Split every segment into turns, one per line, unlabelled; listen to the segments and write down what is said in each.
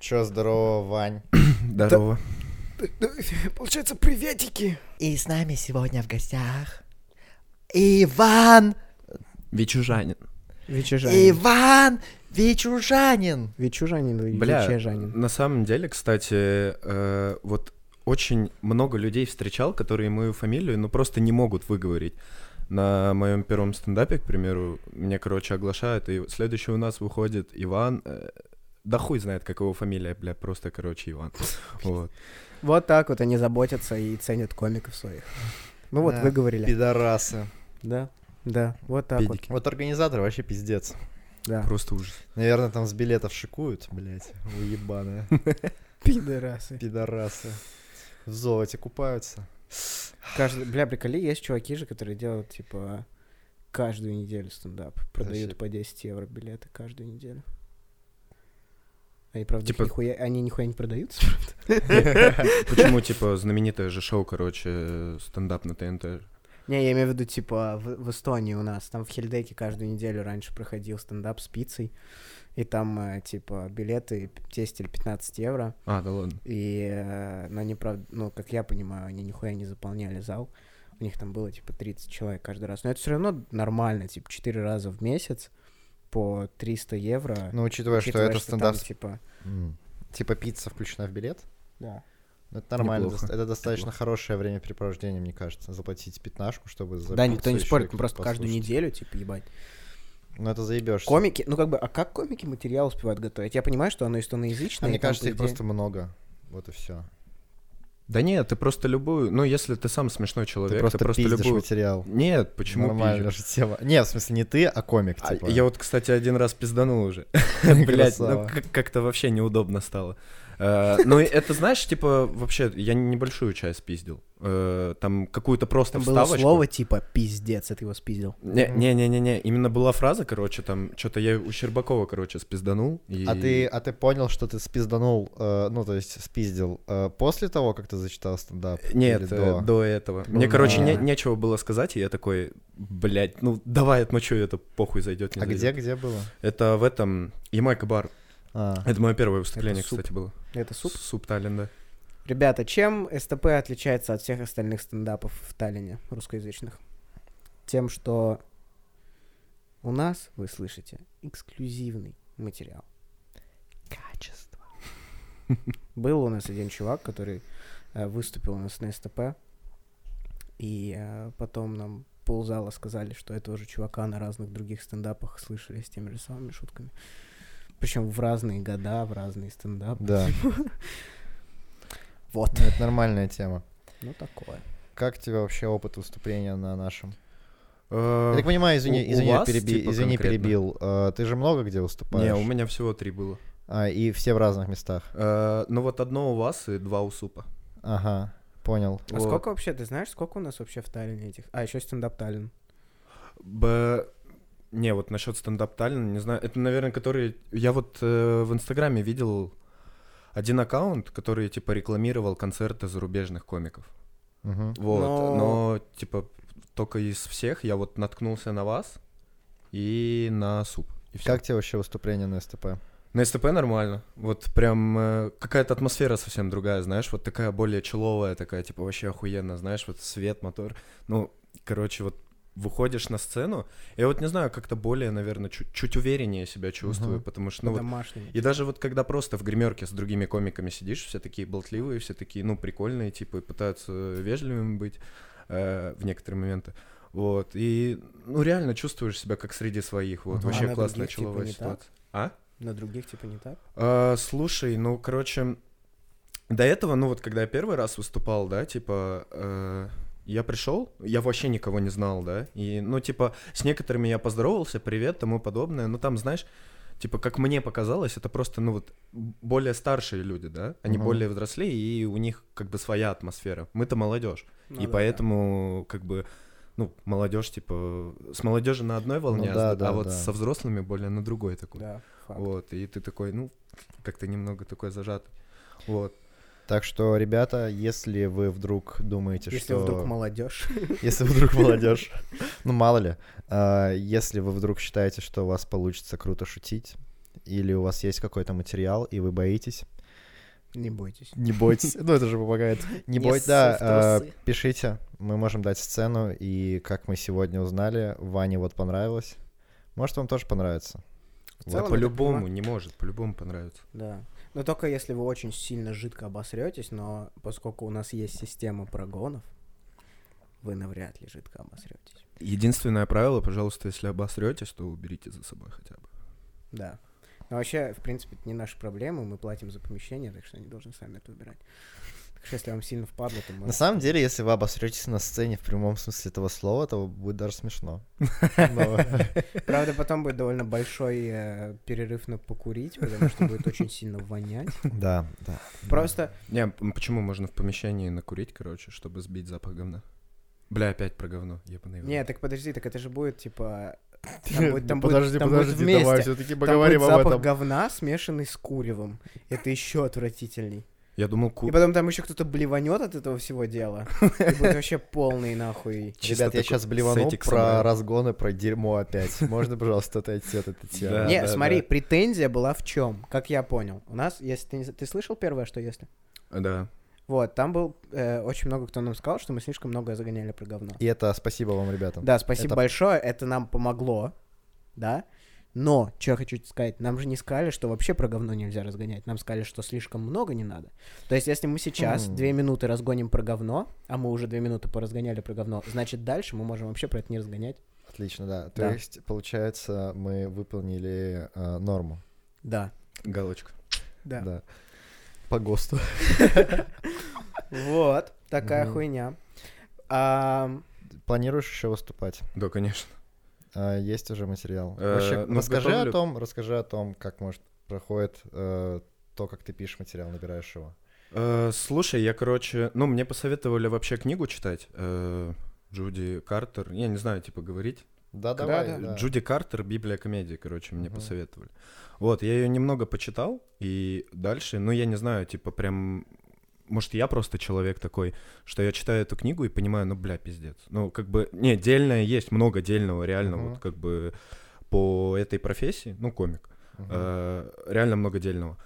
Чё, здорово, Вань.
Здорово.
Получается, приветики.
И с нами сегодня в гостях Иван,
Вечужанин.
Вечежанин.
Иван Вечужанин.
Вечужанин или
Бля,
Вечежанин?
на самом деле, кстати, э, вот очень много людей встречал, которые мою фамилию, ну, просто не могут выговорить. На моем первом стендапе, к примеру, мне, короче, оглашают, и следующий у нас выходит Иван, э, да хуй знает, как его фамилия, бля, просто, короче, Иван. Вот.
Вот так вот они заботятся и ценят комиков своих. Ну вот,
Да,
вы говорили.
Пидорасы.
Да, да, вот так вот.
Педики.
Вот организаторы вообще пиздец.
Да.
Просто ужас.
Наверное, там с билетов шикуют, блядь, уебаные.
Пидорасы.
Пидорасы. В золоте купаются.
Каждый, бля, приколи, есть чуваки же, которые делают, типа, каждую неделю стендап. Продают по 10 евро билеты каждую неделю. Они, правда,
Типа-
нихуя, они нихуя не продаются?
Почему, типа, знаменитое же шоу, короче, стендап на ТНТ?
Не, я имею в виду, типа, в, в Эстонии у нас, там в Хельдеке каждую неделю раньше проходил стендап с пиццей, и там, э, типа, билеты 10 или 15 евро,
А, да ладно.
и, э, но они, правда, ну, как я понимаю, они нихуя не заполняли зал, у них там было, типа, 30 человек каждый раз, но это все равно нормально, типа, 4 раза в месяц по 300 евро,
Ну, учитывая, что
учитывая,
это
там,
стендап...
типа,
М. Типа пицца включена в билет?
да.
Ну, Это нормально.
Неплохо,
Это достаточно хорошее времяпрепровождение, мне кажется. Заплатить пятнашку, чтобы за
Да, никто не спорит, просто каждую
послушать.
неделю, типа, ебать.
Ну, это заебешь.
Комики, ну, как бы, а как комики материал успевают готовить? Я понимаю, что оно эстоноязычное.
А мне
там,
кажется, их
идее-
просто много. Вот и все.
Да нет, ты просто любую... Ну, если ты сам смешной человек,
Ты просто, пиздишь
любую...
материал.
Нет, почему
Нормальная
пизжу?
же тема. Нет, в смысле, не ты, а комик,
А,
типа.
Я вот, кстати, один раз пизданул уже. Блять, ну как-то вообще неудобно стало. Э, Ну, и это, знаешь, типа, вообще, я небольшую часть пиздил. Э, Там какую-то просто
Там было
вставочку.
слово типа пиздец, это его спиздил.
Не-не-не-не, именно была фраза, короче, там, что-то я у Щербакова, короче, спизданул. и-
А ты, а ты понял, что ты спизданул, э, ну, то есть спиздил после того, как ты зачитал стендап?
Нет, до этого. Мне,
Ну,
короче, не- нечего было сказать, и я такой, блядь, ну давай отмочу это, похуй зайдет, не
А где,
зайдёт».
где было?
Это в этом Ямайка бар.
А,
Это мое первое выступление,
суп.
кстати, было.
Это суп.
Суп Таллин, да.
Ребята, чем СТП отличается от всех остальных стендапов в Таллине, русскоязычных? Тем, что у нас, вы слышите, эксклюзивный материал.
качество.
Был у нас один чувак, который э, выступил у нас на СТП, и э, потом нам ползала сказали, что этого же чувака на разных других стендапах слышали с теми же самыми шутками. Причем в разные года, в разные стендапы.
Да,
Вот.
ну, это нормальная тема.
Ну, такое.
Как тебе вообще опыт выступления на нашем?
Э,
Я так понимаю, извини,
у-
извини, я
вас,
переби-
типа,
извини
конкретно?
перебил. Э, ты же много где выступаешь?
Не, у меня всего три было.
А, и все в разных местах.
Э, Ну вот одно у вас и два у Супа.
Ага, понял.
А
Вот.
сколько вообще, ты знаешь, сколько у нас вообще в Таллине этих? А, еще стендап Таллин.
Б... Не, вот насчет стендап Таллина, не знаю. Это, наверное, который... Я вот э, в Инстаграме видел один аккаунт, который, типа, рекламировал концерты зарубежных комиков.
Мгм.
Вот,
Но-
но... типа, только из всех я вот наткнулся на вас и на суп. И всё.
Как тебе вообще выступление на СТП?
На СТП нормально. Вот прям э, какая-то атмосфера совсем другая, знаешь, вот такая более человая, такая, типа, вообще охуенно, знаешь, вот свет, мотор. Ну, короче, вот выходишь на сцену, я вот не знаю, как-то более, наверное, чуть, чуть увереннее себя чувствую,
Мгм.
потому что, ну, вот, и даже вот когда просто в гримерке с другими комиками сидишь, все такие болтливые, все такие, ну, прикольные, типа, и пытаются вежливыми быть э, в некоторые моменты. Вот, и, ну, реально чувствуешь себя как среди своих, вот,
Мгм.
вообще
А на
классная
типа,
человая
так?
ситуация. А?
На других, типа, не так?
А, слушай, ну, короче, до этого, ну, вот когда я первый раз выступал, да, типа, э, я пришел, я вообще никого не знал, да, и, ну, типа, с некоторыми я поздоровался, привет, тому подобное, ну, там, знаешь, типа, как мне показалось, это просто, ну, вот, более старшие люди, да, они
Мгм.
более взрослее, и у них, как бы, своя атмосфера. Мы-то молодежь,
Ну
и
да,
поэтому, как бы, ну, молодежь, типа, с молодежью на одной волне,
Ну
а,
да,
с-
да,
а вот
да.
со взрослыми более на другой такой.
Да, факт.
Вот, и ты такой, ну, как-то немного такой зажатый. Вот.
Так что, ребята, если вы вдруг думаете,
Если
что...
вдруг молодежь.
Если вдруг молодежь, ну мало ли, а, если вы вдруг считаете, что у вас получится круто шутить, или у вас есть какой-то материал, и вы боитесь,
Не бойтесь.
не бойтесь. Ну, это же помогает. Не бойтесь, да,
трусы.
пишите. Мы можем дать сцену, и как мы сегодня узнали, Ване вот понравилось. Может, вам тоже понравится.
В целом,
По-любому не может, по-любому понравится.
Да. Но только если вы очень сильно жидко обосретесь, но поскольку у нас есть система прогонов, вы навряд ли жидко обосретесь.
Единственное правило, пожалуйста, если обосретесь, то уберите за собой хотя бы.
Да. Но вообще, в принципе, это не наша проблема, мы платим за помещение, так что они должны сами это убирать. Так что если вам сильно впадло, то
На
можете-
самом деле, если вы обосретесь на сцене в прямом смысле этого слова, то будет даже смешно. Но-
Правда, потом будет довольно большой э, перерыв на покурить, потому что будет очень сильно вонять.
Да, да.
Просто
Не, почему можно в помещении накурить, короче, чтобы сбить запах говна? Бля, опять про говно, рот.
Не, так подожди, так это же будет типа. Там будет, там будет-
Подожди,
там будет
подожди, давай
вместе.
все-таки
Там
поговорим
будет
об
запах
этом.
говна, смешанный с куревом. Это еще отвратительней.
Я думал, ку...
И потом там еще кто-то блеванет от этого всего дела. И будет вообще полный нахуй.
чисто
Ребят, я сейчас блевану
сетик
про разгоны, про дерьмо опять. Можно, пожалуйста, отойти от этой темы?
Не, смотри, претензия была в чем? Как я понял. У нас, если ты, не- ты слышал первое, что если?
Да.
Вот, там был э, очень много кто нам сказал, что мы слишком много загоняли про говно.
И это спасибо вам, ребята.
Да, спасибо
Это-
большое, это нам помогло, да. Но, что я хочу сказать, нам же не сказали, что вообще про говно нельзя разгонять. Нам сказали, что слишком много не надо. То есть, если мы сейчас
М.
две минуты разгоним про говно, а мы уже две минуты поразгоняли про говно, значит, дальше мы можем вообще про это не разгонять.
Отлично, да. То
Да.
есть, получается, мы выполнили э, норму.
Да.
Галочка.
Да.
Да. По ГОСТу.
Вот, такая хуйня.
Планируешь еще выступать?
Да, конечно.
А, есть уже материал.
Э,
Вообще,
ну,
расскажи
готовлю-
о том, расскажи о том, как может проходит э, то, как ты пишешь материал, набираешь его.
Э, слушай, я, короче, ну, мне посоветовали вообще книгу читать. э, Джуди Картер. Я не знаю, типа, говорить.
Да,
Да,
давай.
да.
Джуди Картер, Библия комедии, короче, мне
Мгм.
посоветовали. Вот, я ее немного почитал, и дальше, ну, я не знаю, типа, прям... Может, я просто человек такой, что я читаю эту книгу и понимаю, ну, бля, пиздец. Ну, как бы, не, дельное есть, много дельного, реально,
Мгм.
вот, как бы, по этой профессии, ну, комик,
Мгм.
э, реально много дельного.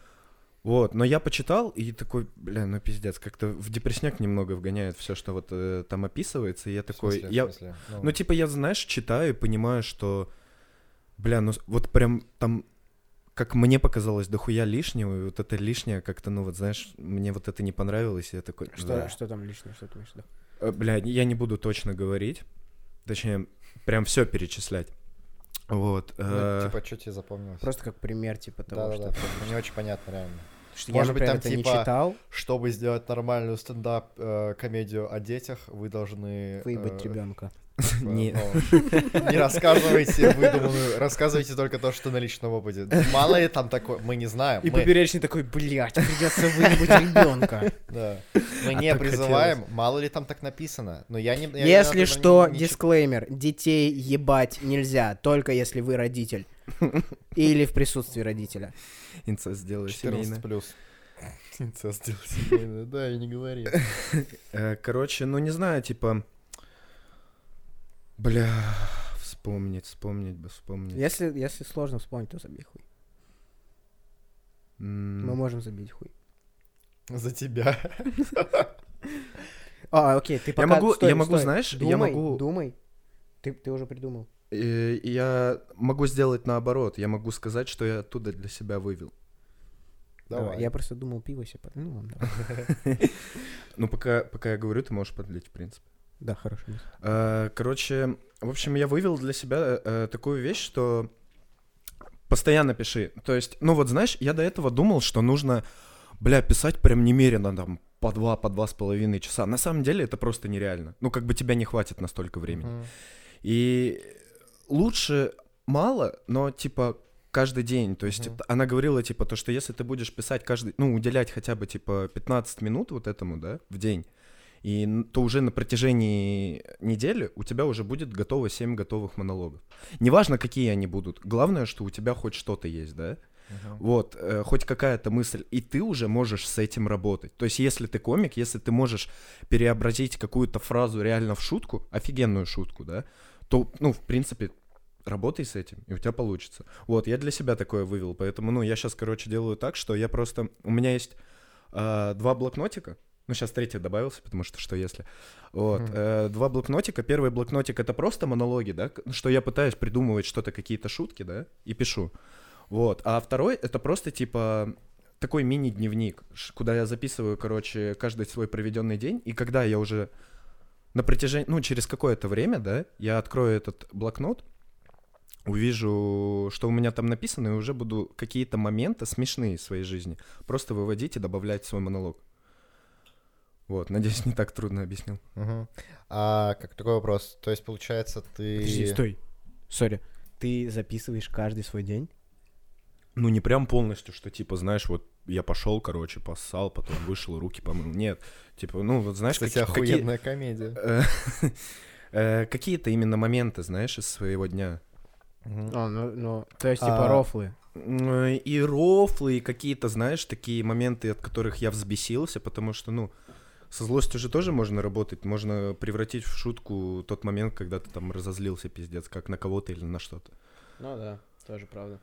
Вот, но я почитал и такой, бля, ну пиздец, как-то в депрессняк немного вгоняет все, что вот э, там описывается, и я
В
такой,
смысле, в
я,
смысле?
ну, типа, я, знаешь, читаю и понимаю, что, бля, ну, вот прям там, как мне показалось, дохуя лишнего, и вот это лишнее как-то, ну, вот, знаешь, мне вот это не понравилось, и я такой,
что,
«Да».
что там лишнее, что ты имеешь в виду?
Э, Бля, я не буду точно говорить, точнее, прям все перечислять. Вот.
Ну,
э,
типа, что тебе запомнилось?
Просто как пример, типа того,
Да, да, да.
что...
Не очень понятно, реально.
Что
Может
я,
быть,
например,
там
это не
типа
читал,
Чтобы сделать нормальную стендап-комедию о детях, вы должны...
выебать
э,
ребенка.
типа,
Не.
ну, Не рассказывайте выдуманную, рассказывайте только то, что на личном опыте. Мало ли там такое, мы не знаем.
И
мы-
поперечный такой, блядь, придется выебать ребенка.
Да. Мы
А
не
так
призываем, мало ли там так написано. Но я не... я,
Если что,
не- не
дисклеймер, детей ебать нельзя, только если вы родитель. Или в присутствии родителя.
Инцест сделаю
14
семейно.
плюс. Инцест сделал семейное, Да, и не говори.
Э, Короче, ну не знаю, типа... Бля, вспомнить, вспомнить бы, вспомнить.
Если, если сложно вспомнить, то забей хуй. Мы можем забить хуй.
За тебя.
А, окей, ты пока...
могу-
стой,
я могу,
стой.
знаешь, я
думай,
могу-
Думай, ты, ты уже придумал.
Э, Я могу сделать наоборот. Я могу сказать, что я оттуда для себя вывел.
Давай. Я просто думал пиво себе... под- Ну, ладно, давай.
Ну, пока, пока я говорю, ты можешь подлить, в принципе.
Да, хорошо.
Э, Короче, в общем, я вывел для себя э, такую вещь, что постоянно пиши. То есть, ну вот знаешь, я до этого думал, что нужно, бля, писать прям немерено там по два, по два с половиной часа. На самом деле это просто нереально. Ну, как бы тебя не хватит на столько времени. И лучше мало, но типа каждый день. То есть это- она говорила, типа, то, что если ты будешь писать каждый, ну, уделять хотя бы, типа, 15 минут вот этому, да, в день, и то уже на протяжении недели у тебя уже будет готово 7 готовых монологов. Неважно, какие они будут. Главное, что у тебя хоть что-то есть, да?
Мгм.
Вот, э, хоть какая-то мысль, и ты уже можешь с этим работать. То есть, если ты комик, если ты можешь переобразить какую-то фразу реально в шутку, офигенную шутку, да, то, ну, в принципе, работай с этим, и у тебя получится. Вот, я для себя такое вывел, поэтому, ну, я сейчас, короче, делаю так, что я просто... У меня есть э, два блокнотика, ну, сейчас третий добавился, потому что что если. Вот.
Мгм.
э, два блокнотика. Первый блокнотик это просто монологи, да, что я пытаюсь придумывать что-то, какие-то шутки, да, и пишу. Вот. А второй это просто типа такой мини-дневник, куда я записываю, короче, каждый свой проведенный день. И когда я уже на протяжении, ну, через какое-то время, да, я открою этот блокнот, увижу, что у меня там написано, и уже буду какие-то моменты смешные в своей жизни просто выводить и добавлять в свой монолог. Вот, надеюсь, не так трудно объяснил.
Мгм. А как такой вопрос? То есть, получается, ты...
Подожди, стой. Сори. Ты записываешь каждый свой день?
Ну, не прям полностью, что типа, знаешь, вот я пошел, короче, поссал, потом вышел, руки помыл. Нет, типа, ну, вот знаешь,
Кстати,
какие- какие-
охуенная комедия.
э, какие-то именно моменты, знаешь, из своего дня.
А, ну, ну, то есть, типа,
А,
рофлы.
И рофлы, и какие-то, знаешь, такие моменты, от которых я взбесился, потому что, ну, со злостью же тоже можно работать, можно превратить в шутку тот момент, когда ты там разозлился, пиздец, как на кого-то или на что-то.
Ну да, тоже правда.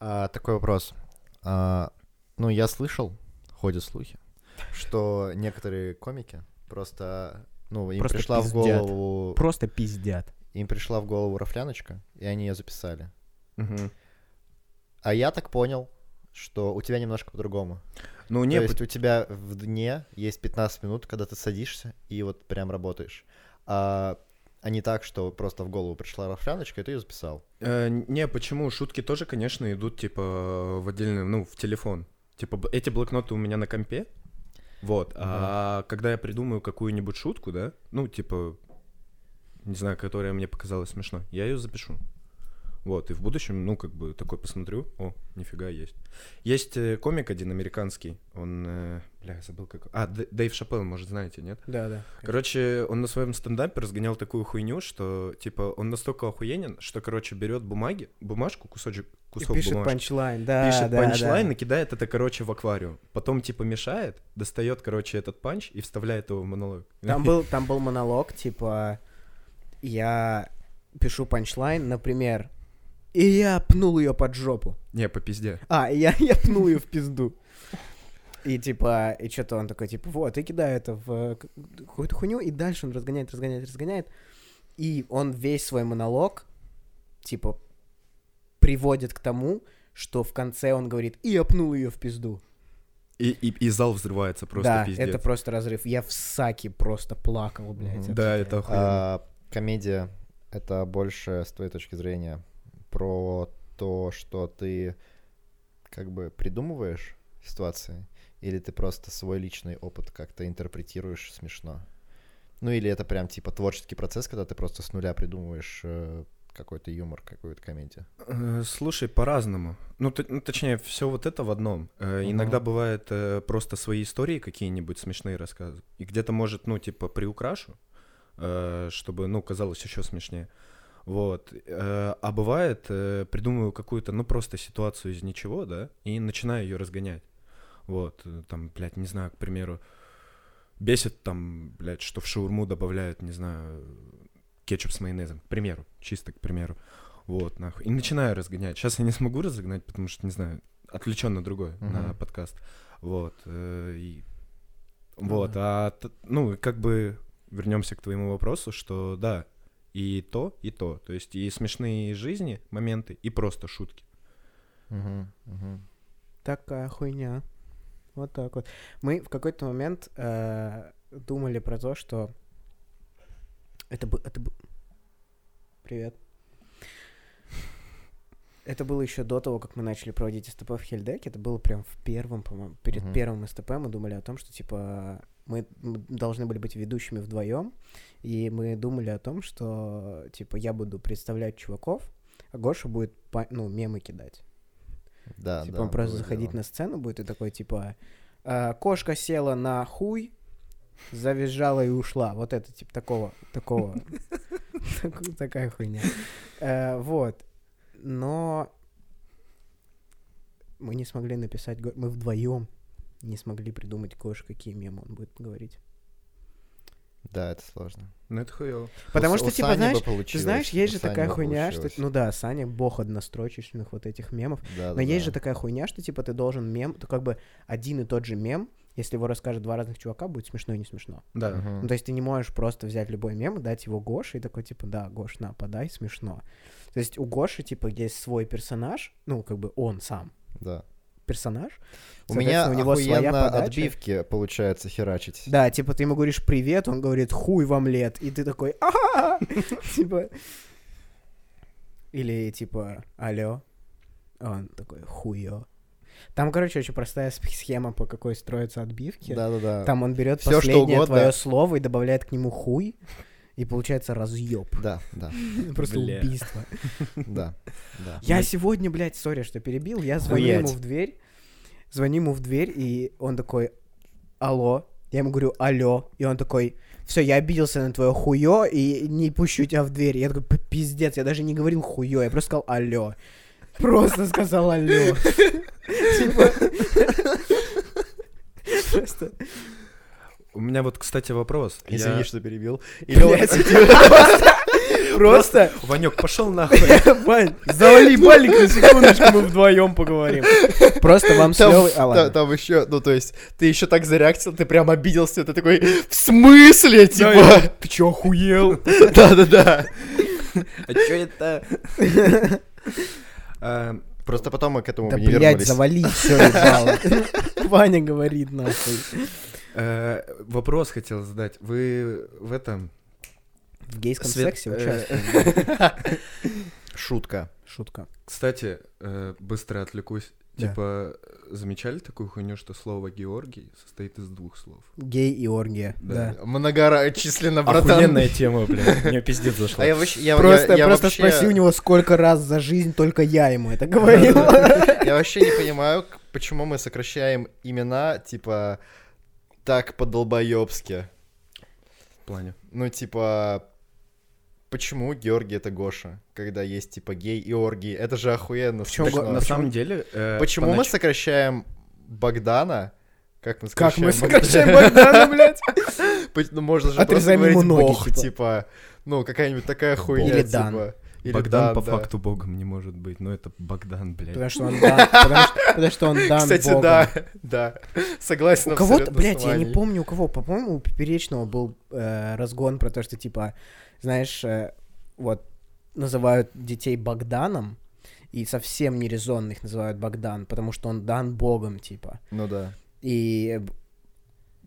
А, такой вопрос. А, ну, я слышал, ходят слухи, что некоторые комики просто, ну, им
Просто
пришла в
пиздят.
голову,
Просто пиздят.
им пришла в голову рафляночка, и они ее записали.
Мгм.
А я так понял, что у тебя немножко по-другому.
Ну,
То
не,
есть у тебя в дне есть 15 минут, когда ты садишься и вот прям работаешь. А, а не так, что просто в голову пришла рафляночка, и ты ее записал.
Э, не, почему? Шутки тоже, конечно, идут, типа, в отдельный, ну, в телефон. Типа, эти блокноты у меня на компе, вот, а когда я придумаю какую-нибудь шутку, да, ну, типа, не знаю, которая мне показалась смешной, я ее запишу. Вот, и в будущем, ну, как бы, такой посмотрю, о, нифига есть. Есть э, комик один американский, он, э, бля, я забыл как... А, Дэйв Шапелл, может, знаете, нет?
Да, да.
Короче, он на своем стендапе разгонял такую хуйню, что, типа, он настолько охуенен, что, короче, берет бумаги, бумажку, кусочек,
И
кусок
пишет
бумажки,
punchline, да,
пишет
да,
punchline,
да.
и кидает это, короче, в аквариум. Потом, типа, мешает, достает, короче, этот punch и вставляет его в монолог.
Там был, там был монолог, типа, я пишу панчлайн, например, и я пнул ее под жопу.
Не, по пизде.
А, и я, я пнул ее в пизду. И типа, и что-то он такой, типа, вот, и кидаю это в какую-то хуйню, и дальше он разгоняет, разгоняет, разгоняет. И он весь свой монолог, типа, приводит к тому, что в конце он говорит, и я пнул ее в пизду.
И, и, и зал взрывается просто
да,
пиздец.
это просто разрыв. Я в саке просто плакал, блядь.
Да, это охуенно.
А комедия — это больше, с твоей точки зрения, про то, что ты как бы придумываешь ситуации, или ты просто свой личный опыт как-то интерпретируешь смешно? Ну или это прям типа творческий процесс, когда ты просто с нуля придумываешь э, какой-то юмор, какую-то комедию?
Э, Слушай, по-разному. Ну, ну, точнее, все вот это в одном. Э,
Мгм.
Иногда бывает э, просто свои истории какие-нибудь смешные рассказы. И где-то, может, ну, типа, приукрашу, э, чтобы, ну, казалось еще смешнее. Вот. Э, А бывает, э, придумываю какую-то, ну, просто ситуацию из ничего, да, и начинаю ее разгонять. Вот. э, Там, блядь, не знаю, к примеру, бесит там, блядь, что в шаурму добавляют, не знаю, кетчуп с майонезом. К примеру, чисто к примеру. Вот, нахуй. И начинаю разгонять. Сейчас я не смогу разогнать, потому что, не знаю, отвлечен на другое, на
Мгм.
подкаст. Вот. и-
Ну
Вот, а, ну, как бы вернемся к твоему вопросу, что да, и то, и то. То есть и смешные жизни, моменты, и просто шутки.
Мгм, мгм.
Такая хуйня. Вот так вот. Мы в какой-то момент э, думали про то, что это бы, это бы... Привет. Это было еще до того, как мы начали проводить СТП в Хельдеке. Это было прям в первом, по-моему, перед
Мгм.
первым СТП мы думали о том, что типа мы должны были быть ведущими вдвоем, и мы думали о том, что типа я буду представлять чуваков, а Гоша будет ну мемы кидать.
Да,
Типа
да,
он просто заходить
дело.
на сцену будет и такой, типа, «А, кошка села на хуй, завизжала и ушла. Вот это, типа, такого, такого. Так- Такая хуйня. Э, Вот. Но мы не смогли написать, мы вдвоем не смогли придумать Гош, какие мемы он будет говорить.
Да, это сложно.
Ну это хуёво.
Потому
У-
что,
у
типа,
Сани
знаешь,
бы
ты знаешь, есть же
Сани
такая хуйня, что...
получилось.
Ну да, Саня бог однострочечных вот этих мемов.
Да,
Но
да,
есть
да.
же такая хуйня, что, типа, ты должен мем... То как бы один и тот же мем, если его расскажет два разных чувака, будет смешно и не смешно.
Да.
Мгм.
Ну, то есть ты не можешь просто взять любой мем, и дать его Гоше и такой, типа, да, Гош, на, подай, смешно. То есть у Гоши, типа, есть свой персонаж, ну, как бы он сам
Да.
Персонаж.
У меня
у него своя подача.
отбивки получается херачить.
Да, типа, ты ему говоришь привет, он говорит хуй вам лет, и ты такой ага Типа... Или, типа, алло. Он такой хуё. Там, короче, очень простая сх- схема, по какой строятся отбивки.
Да-да-да.
Там он берет
Всё, что
последнее
угодно.
твое слово и добавляет к нему хуй, и получается разъеб.
Да, да,
Просто
Бля.
убийство.
да, да.
Я сегодня, блядь, сори, что перебил, я звоню ему в дверь, звоню ему в дверь, и он такой, алло, я ему говорю, алло, и он такой, все, я обиделся на твое хуё и не пущу тебя в дверь. Я такой, «П- пиздец, я даже не говорил хуё, я просто сказал алло. Просто сказал алло. Типа... Просто...
У меня вот, кстати, вопрос.
Извини,
Я-
что перебил. Или.
Просто...
Ванек, пошел нахуй.
Вань, завали балик на секундочку, мы вдвоем поговорим. Просто вам с
Там,
Лёвой- а,
там еще, ну то есть, ты еще так зареактил, ты прям обиделся, ты такой, в смысле, типа?
Ты чё, охуел?
Да-да-да.
А чё это? А,
Просто потом мы к этому
Да,
не
блядь,
вернулись.
завали все. Ваня говорит, нахуй.
Э, Вопрос хотел задать. Вы в этом...
В гейском
Свет-
сексе
э,
участвуем.
Шутка.
Шутка.
Кстати, э, быстро отвлекусь.
Да.
Типа, замечали такую хуйню, что слово Георгий состоит из двух слов?
Гей и оргия.
Да.
Да.
Многочисленно, братан.
Охуенная тема, блядь. Мне пиздец зашла.
А я вообще, я,
Просто,
я- я
просто
вообще-
спроси у него, сколько раз за жизнь только я ему это говорил.
Я вообще не понимаю, почему мы сокращаем имена, типа, так по-долбоёбски.
В плане.
Ну, типа, почему Георгий это Гоша, когда есть, типа, гей и оргии? Это же охуенно смешно.
На самом деле... э,
Почему мы
понач-
сокращаем Богдана? Как мы
Как
сокращаем
мы
Богдана?
сокращаем Богдана, блядь?
Ну, можно же
Отрезаем
просто говорить
ноги,
бог,
типа.
типа. ну, какая-нибудь такая хуйня,
Или
типа. Или
Богдан
Дан,
по
да.
факту богом не может быть, но это Богдан, блядь.
Потому что он дан, потому что, потому что он дан
Кстати,
Богом.
да, да. Согласен
У кого-то, блядь, я не помню у кого, по-моему, у Поперечного был э, разгон про то, что, типа, знаешь, э, вот, называют детей Богданом, и совсем нерезонных называют Богдан, потому что он дан Богом, типа.
Ну да.
И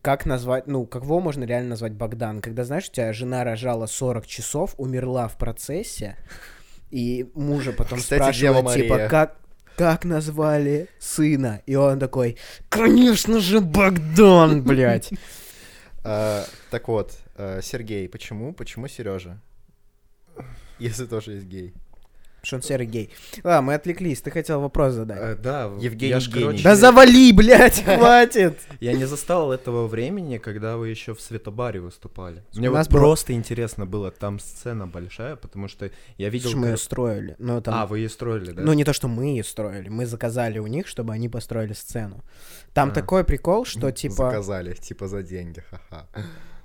как назвать, ну, кого можно реально назвать Богдан? Когда, знаешь, у тебя жена рожала 40 часов, умерла в процессе, и мужа потом
Кстати,
спрашивают, типа, как, как назвали сына? И он такой, конечно же, Богдан, блядь.
А, Так вот, э, Сергей, почему? Почему Сережа? Если тоже есть гей.
Что он серый гей. Ладно, мы отвлеклись, ты хотел вопрос задать.
Э, да,
Евгений
я ж,
Гений.
короче,
Да завали, блядь, хватит!
Я не застал этого времени, когда вы еще в Светобаре выступали. Мне
У нас
вот просто интересно было, там сцена большая, потому что я видел...
Мы ее строили.
А, вы ее строили, да?
Ну, не то, что мы ее строили, мы заказали у них, чтобы они построили сцену. Там
А.
такой прикол, что, типа...
Заказали, типа за деньги, ха-ха.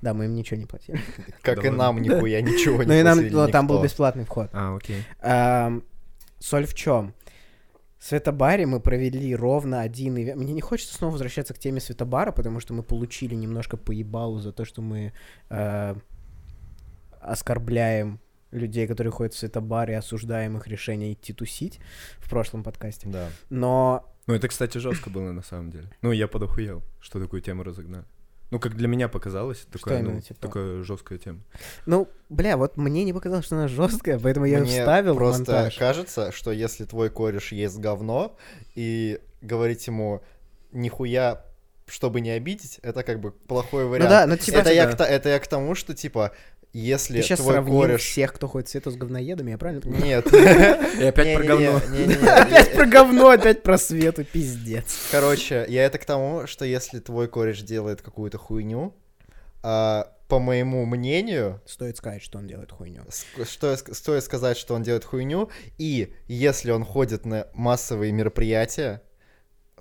Да, мы им ничего не платили.
Как и нам нихуя ничего
Ну,
не
и нам,
платили
ну, там был бесплатный вход.
А, окей.
Соль в чем? В Светобаре мы провели ровно один ивент. Мне не хочется снова возвращаться к теме Светобара, потому что мы получили немножко по ебалу за то, что мы э, оскорбляем людей, которые ходят в Светобар и осуждаем их решение идти тусить в прошлом подкасте.
Да.
Но
Ну, это, кстати, жестко было на самом деле. Ну, я подохуел, что такую тему разогнали. Ну, как для меня показалось, такая,
именно,
ну,
типа?
такая жесткая тема.
Ну, бля, вот мне не показалось, что она жесткая, поэтому я ее
Мне
вставил
просто
монтаж.
кажется, что если твой кореш ест говно, и говорить ему нихуя, чтобы не обидеть, это как бы плохой
Ну
вариант.
да, ну типа...
это, я
да.
к, то- это я к тому, что, типа, если
Ты сейчас
твой кореш...
всех, кто ходит в свету с говноедами, я правильно понимаю?
Нет.
И опять про говно.
Опять про говно, опять про свету, пиздец.
Короче, я это к тому, что если твой кореш делает какую-то хуйню, а, по моему мнению,
Стоит сказать, что он делает хуйню.
что, стоит сказать, что он делает хуйню, и если он ходит на массовые мероприятия,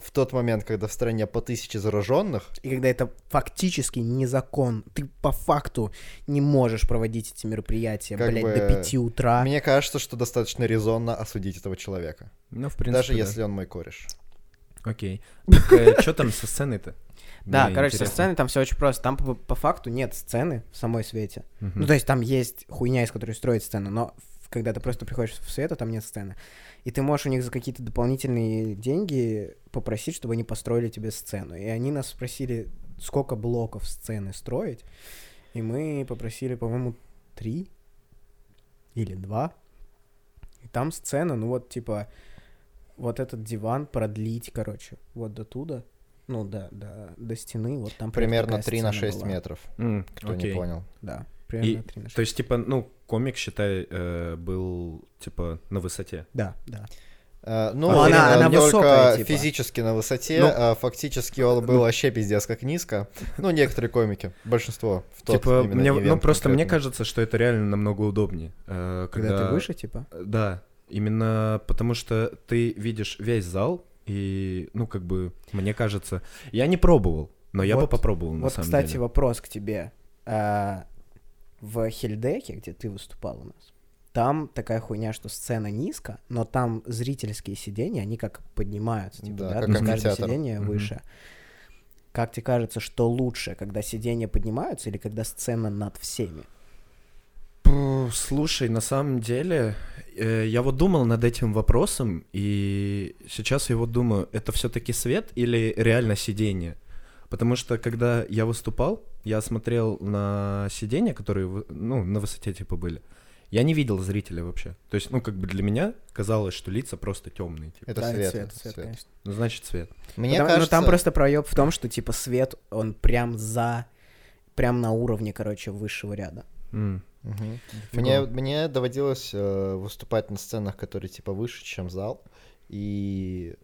в тот момент, когда в стране по тысяче зараженных,
И когда это фактически незакон, ты по факту не можешь проводить эти мероприятия,
Как
блядь,
бы
до 5 утра.
мне кажется, что достаточно резонно осудить этого человека.
Ну, в принципе,
даже
да.
если он мой кореш.
Окей. Что там со сценой-то?
Да, короче, со сцены там все очень просто. Там по, по факту нет сцены в самой свете. Ну, то есть там есть хуйня, из которой строить сцену, но когда ты просто приходишь в свету, там нет сцены. И ты можешь у них за какие-то дополнительные деньги попросить, чтобы они построили тебе сцену. И они нас спросили, сколько блоков сцены строить. И мы попросили, по-моему, три или два. И там сцена, ну вот, типа, вот этот диван продлить, короче, вот до туда. Ну, да, до, до стены, вот там
Примерно
такая
3 на
сцена
6
была.
метров,
М,
кто
окей.
не понял.
Да,
И-
примерно 3 на 6.
То есть, типа, ну, комик, считай, э, был, типа, на высоте.
Да, да.
Э, Ну,
Ну,
она-
э,
она
только
высокая, типа.
физически на высоте,
Ну.
а фактически он был вообще пиздец как низко. Ну, некоторые комики, большинство в тот
типа, мне, ну, просто мне
конкретно.
кажется, что это реально намного удобнее. э,
Когда,
когда
ты выше, типа?
Да, именно потому что ты видишь весь зал, и, ну, как бы, мне кажется... Я не пробовал, но я бы
Вот-
попробовал, на
Вот,
самом
кстати,
деле.
вопрос к тебе. А, в Хельдеке, где ты выступал у нас, там такая хуйня, что сцена низко, но там зрительские сидения, они как поднимаются, типа,
Да,
да,
как
каждое сиденье
Мгм.
выше. Как тебе кажется, что лучше, когда сиденья поднимаются или когда сцена над всеми?
Слушай, на самом деле, э, я вот думал над этим вопросом, и сейчас я вот думаю, это все-таки свет или реально сиденье? Потому что когда я выступал, я смотрел на сиденья, которые, ну, на высоте типа были. Я не видел зрителя вообще. То есть, ну, как бы для меня казалось, что лица просто темные. Типа.
Это
Да,
свет,
свет,
это
свет,
свет.
конечно.
Ну, значит, свет.
Мне
Потому-
кажется,
Но там просто проеб в том, что типа свет, он прям за, прям на уровне, короче, высшего ряда.
Мгм.
Фигово.
Мне, мне доводилось э, выступать на сценах, которые типа выше, чем зал. И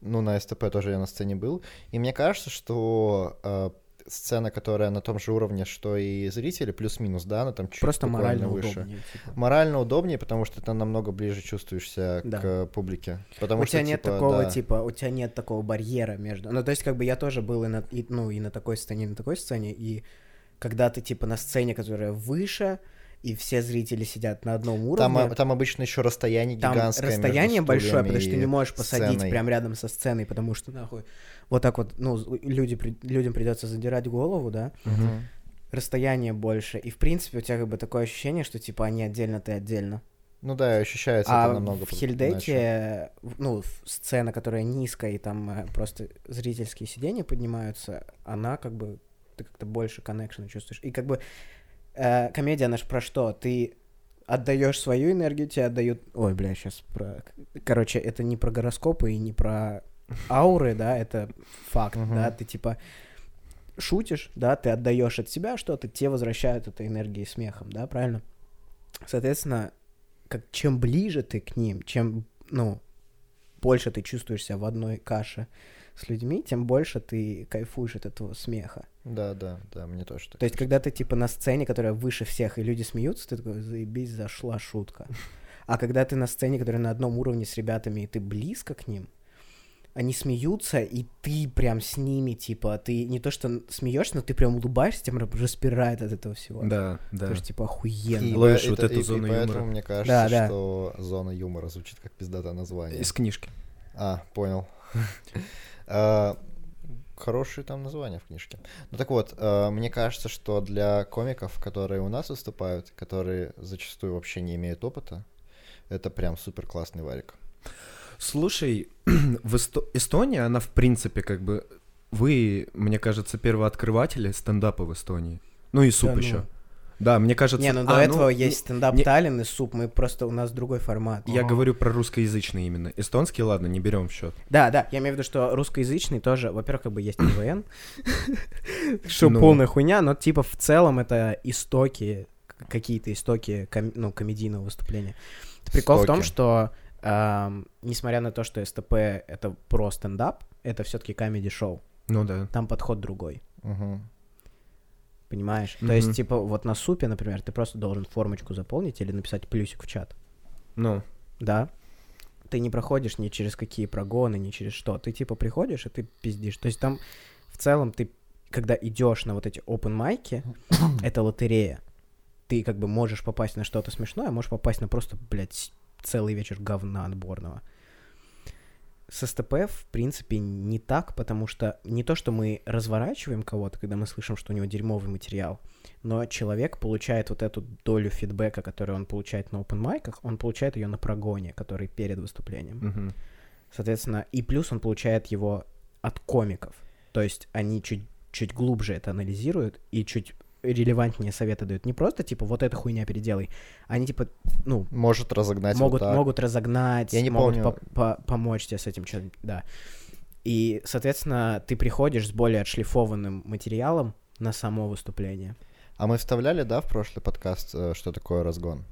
ну, на СТП тоже я на сцене был. И мне кажется, что э, сцена, которая на том же уровне, что и зрители, плюс-минус, да, она там чуть
Просто морально
выше.
удобнее. типа.
Морально удобнее, потому что ты намного ближе чувствуешься
Да.
к публике. Потому
у
что,
тебя нет
типа,
такого,
да.
типа, у тебя нет такого барьера между... Ну, то есть, как бы я тоже был и на, и, ну, и на такой сцене, и на такой сцене, и когда ты, типа, на сцене, которая выше, и все зрители сидят на одном
Там,
уровне,
а, там обычно еще расстояние
там
гигантское.
расстояние большое, потому что ты не можешь посадить
сценой.
прям рядом со сценой, потому что, нахуй, вот так вот, ну, люди, людям придется задирать голову, да,
Мгм.
расстояние больше, и, в принципе, у тебя как бы такое ощущение, что, типа, они отдельно, ты отдельно.
Ну да, ощущается
А
это намного
в. Хильдеке, ну, сцена, которая низкая, и там э, просто зрительские сиденья поднимаются, она как бы, ты как-то больше коннекшена чувствуешь. И как бы э, комедия наша про что? Ты отдаешь свою энергию, тебе отдают... Ой, бля, сейчас про... Короче, это не про гороскопы и не про ауры, да, это факт, да, ты типа шутишь, да, ты отдаешь от себя что-то, тебе возвращают этой энергией смехом, да, правильно? Соответственно, как чем ближе ты к ним, чем, ну, больше ты чувствуешь себя в одной каше с людьми, тем больше ты кайфуешь от этого смеха.
Да, да, да, мне тоже так.
То есть, когда ты, типа, на сцене, которая выше всех, и люди смеются, ты такой, заебись, зашла шутка. А когда ты на сцене, которая на одном уровне с ребятами, и ты близко к ним, они смеются, и ты прям с ними, типа, ты не то что смеешься, но ты прям улыбаешься, тем распирает от этого всего.
Да, да.
Потому что, типа, охуенно.
И
ловишь вот эту
и- и
зону
поэтому
юмора.
мне кажется,
Да, да.
что зона юмора звучит как пиздатое название.
Из книжки.
А, понял. А, Хорошее там название в книжке. Ну так вот, а, мне кажется, что для комиков, которые у нас выступают, которые зачастую вообще не имеют опыта, это прям супер классный варик.
Слушай, в Эсто- Эстония, она в принципе как бы... Вы, мне кажется, первооткрыватели стендапа в Эстонии. Ну и суп
Да ну.
Да, мне кажется...
Не, ну до
а,
этого
не-
есть стендап
не-
Таллин и суп, мы просто, у нас другой формат.
Я
Ага.
говорю про русскоязычный именно. Эстонский, ладно, не берем в счет.
Да, да, я имею в виду, что русскоязычный тоже, во-первых, как бы есть КВН, что
Ну.
полная хуйня, но типа в целом это истоки, какие-то истоки ну, комедийного выступления. Прикол в том, что несмотря на то, что СТП это про стендап, это все-таки комеди-шоу.
Ну да.
Там подход другой.
Мгм.
Понимаешь? То
Мгм.
есть, типа, вот на супе, например, ты просто должен формочку заполнить или написать плюсик в чат.
Ну,
Да. ты не проходишь ни через какие прогоны, ни через что. Ты типа приходишь, и ты пиздишь. То есть там в целом ты, когда идешь на вот эти open майки, это лотерея. Ты как бы можешь попасть на что-то смешное, а можешь попасть на просто, блядь, целый вечер говна отборного. С СТП, в принципе, не так, потому что не то, что мы разворачиваем кого-то, когда мы слышим, что у него дерьмовый материал, но человек получает вот эту долю фидбэка, которую он получает на open майках, он получает ее на прогоне, который перед выступлением.
Мгм.
Соответственно, и плюс он получает его от комиков. То есть они чуть, чуть глубже это анализируют и чуть релевантнее советы дают. Не просто, типа, вот эта хуйня переделай. Они, типа, ну,
Может разогнать вот
могут,
так.
могут разогнать,
Я не
могут
помню.
по- по- помочь тебе с этим что-нибудь, да. И, соответственно, ты приходишь с более отшлифованным материалом на само выступление.
А мы вставляли, да, в прошлый подкаст, э, что такое разгон?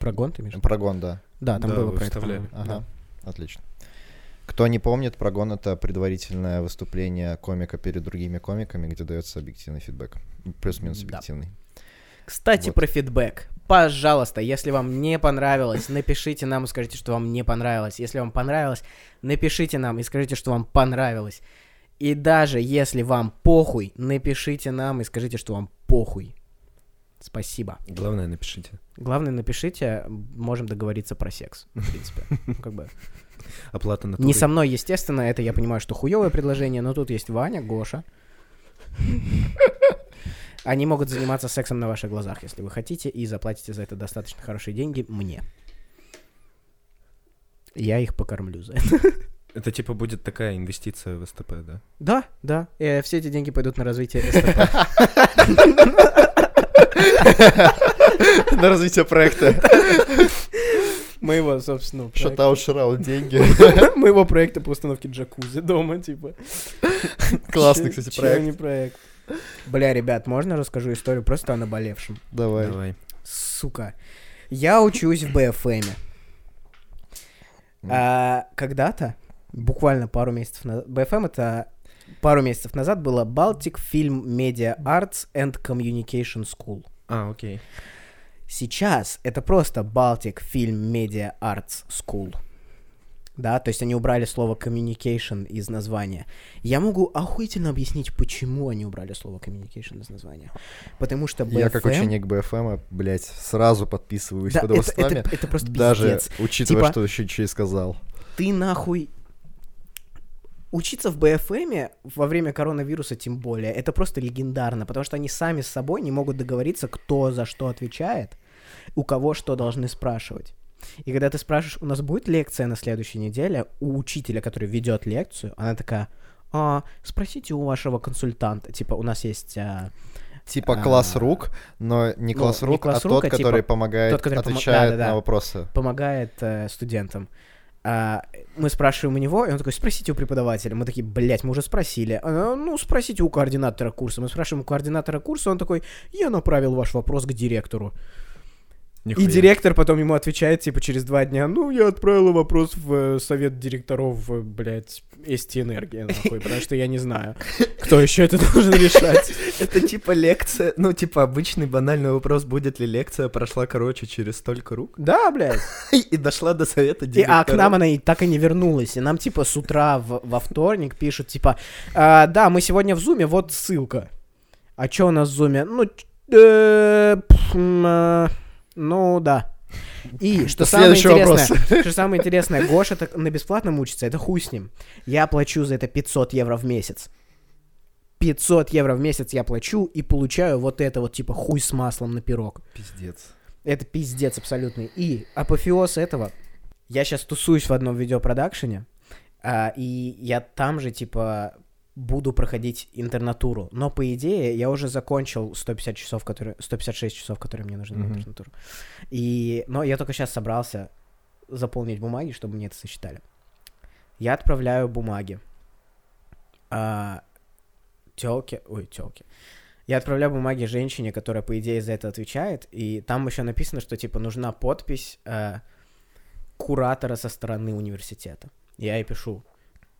Прогон ты, Миша?
Прогон, да.
Да, там
Да,
было про это.
Ага, отлично. Кто не помнит, прогон — это предварительное выступление комика перед другими комиками, где дается объективный фидбэк. Плюс-минус
Да.
объективный.
Кстати,
Вот.
про фидбэк. Пожалуйста, если вам не понравилось, напишите нам и скажите, что вам не понравилось. Если вам понравилось, напишите нам и скажите, что вам понравилось. И даже если вам похуй, напишите нам и скажите, что вам похуй. Спасибо.
Главное, напишите.
Главное, напишите, можем договориться про секс, в принципе. Как бы.
Оплата на
Не со мной, естественно, это я понимаю, что хуевое предложение, но тут есть Ваня, Гоша. Они могут заниматься сексом на ваших глазах, если вы хотите, и заплатите за это достаточно хорошие деньги мне. Я их покормлю за это.
Это типа будет такая инвестиция в СТП, да?
Да, да. э, все эти деньги пойдут на развитие СТП.
На развитие проекта.
Моего, собственно, проекта.
Шатаут Шраут деньги.
Моего проекта по установке джакузи дома, типа.
Классный, кстати, проект.
не проект. Бля, ребят, можно расскажу историю просто о наболевшем?
Давай.
Давай.
Сука. Я учусь в БФМе. А, когда-то, буквально пару месяцев назад, БФМ это пару месяцев назад было Baltic Film Media Arts and Communication School.
А, окей.
Сейчас это просто Baltic Film Media Arts School. Да, то есть они убрали слово communication из названия. Я могу охуительно объяснить, почему они убрали слово communication из названия. Потому что BFM...
Я как ученик БФМ, блядь, сразу подписываюсь
Да,
под
это,
его словами.
это- это просто
Даже
пиздец.
учитывая,
Типа-
что еще не сказал.
Ты нахуй... Учиться в БФМе во время коронавируса тем более, это просто легендарно, потому что они сами с собой не могут договориться, кто за что отвечает, у кого что должны спрашивать. И когда ты спрашиваешь, у нас будет лекция на следующей неделе, у учителя, который ведет лекцию, она такая, а, спросите у вашего консультанта, типа, у нас есть а,
Типа
А,
класс рук, но не
ну,
класс
не
рук,
класс
а
рук,
тот,
а типа
который помогает,
тот, который
отвечает
да-да-да.
на вопросы.
помогает э, студентам. А, мы спрашиваем у него, и он такой, спросите у преподавателя. Мы такие, блядь, мы уже спросили. «А, ну, спросите у координатора курса. Мы спрашиваем у координатора курса, он такой, я направил ваш вопрос к директору. И
Нихуя.
директор потом ему отвечает, типа, через два дня, ну, я отправила вопрос в э, совет директоров, э, блядь, Эсти Энергия, нахуй, потому что я не знаю, кто еще это должен решать.
Это типа лекция, ну типа обычный банальный вопрос, будет ли лекция прошла короче через столько рук
Да, блядь.
и дошла до совета
И, а к нам она и так и не вернулась. И нам, типа, с утра во вторник пишут, типа, «А, да, мы сегодня в зуме, вот ссылка. А чё у нас в зуме? Ну, э, а, ну, да. И что самое интересное, что самое интересное, Гоша так на бесплатном учится, это хуй с ним. Я плачу за это 500 евро в месяц. 500 евро в месяц я плачу и получаю вот это вот типа хуй с маслом на пирог.
Пиздец.
Это пиздец абсолютный. И апофеоз этого. Я сейчас тусуюсь в одном видеопродакшене, а, и я там же, типа, буду проходить интернатуру. Но, по идее, я уже закончил 150 часов, которые... 156 часов, которые мне нужны на
Мгм.
интернатуру. И... Но я только сейчас собрался заполнить бумаги, чтобы мне это сосчитали. Я отправляю бумаги. А, тёлке... Ой, тёлке. Я отправляю бумаги женщине, которая, по идее, за это отвечает, и там еще написано, что, типа, нужна подпись э, куратора со стороны университета. Я ей пишу,